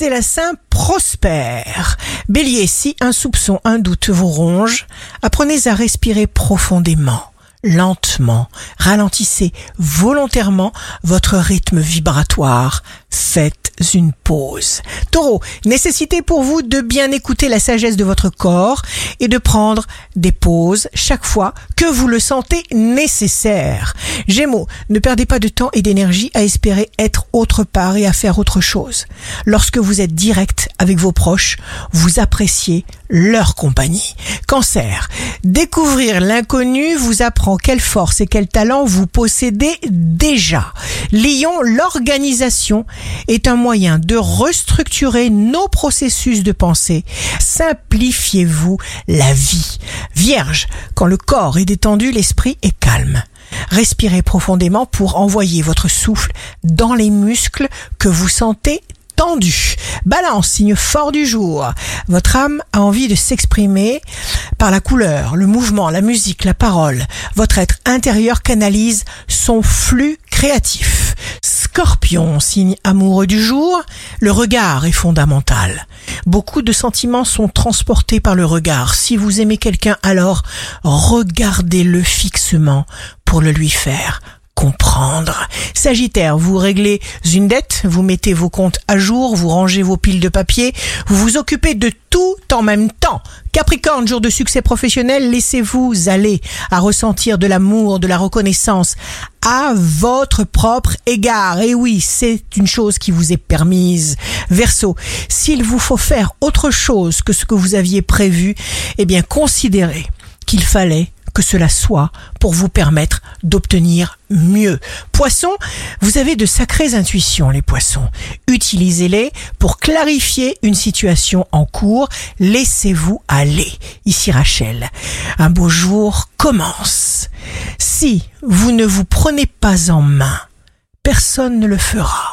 c'est la Saint prospère. Bélier, si un soupçon, un doute vous ronge, apprenez à respirer profondément lentement, ralentissez volontairement votre rythme vibratoire, faites une pause. Taureau, nécessité pour vous de bien écouter la sagesse de votre corps et de prendre des pauses chaque fois que vous le sentez nécessaire. Gémeaux, ne perdez pas de temps et d'énergie à espérer être autre part et à faire autre chose. Lorsque vous êtes direct avec vos proches, vous appréciez leur compagnie. Cancer, découvrir l'inconnu vous apprend quelle force et quel talent vous possédez déjà. Lion, l'organisation est un moyen de restructurer nos processus de pensée. Simplifiez-vous la vie. Vierge, quand le corps est détendu, l'esprit est calme. Respirez profondément pour envoyer votre souffle dans les muscles que vous sentez tendus. Balance, signe fort du jour. Votre âme a envie de s'exprimer par la couleur, le mouvement, la musique, la parole. Votre être intérieur canalise son flux créatif. Scorpion, signe amoureux du jour, le regard est fondamental. Beaucoup de sentiments sont transportés par le regard. Si vous aimez quelqu'un, alors regardez-le fixement pour le lui faire comprendre. Sagittaire, vous réglez une dette, vous mettez vos comptes à jour, vous rangez vos piles de papier, vous vous occupez de tout en même temps. Capricorne, jour de succès professionnel, laissez-vous aller à ressentir de l'amour, de la reconnaissance à votre propre égard. Et oui, c'est une chose qui vous est permise. Verseau, s'il vous faut faire autre chose que ce que vous aviez prévu, eh bien considérez qu'il fallait que cela soit pour vous permettre d'obtenir mieux. Poissons, vous avez de sacrées intuitions, les poissons. Utilisez-les pour clarifier une situation en cours. Laissez-vous aller. Ici Rachel. Un beau jour commence. Si vous ne vous prenez pas en main, personne ne le fera.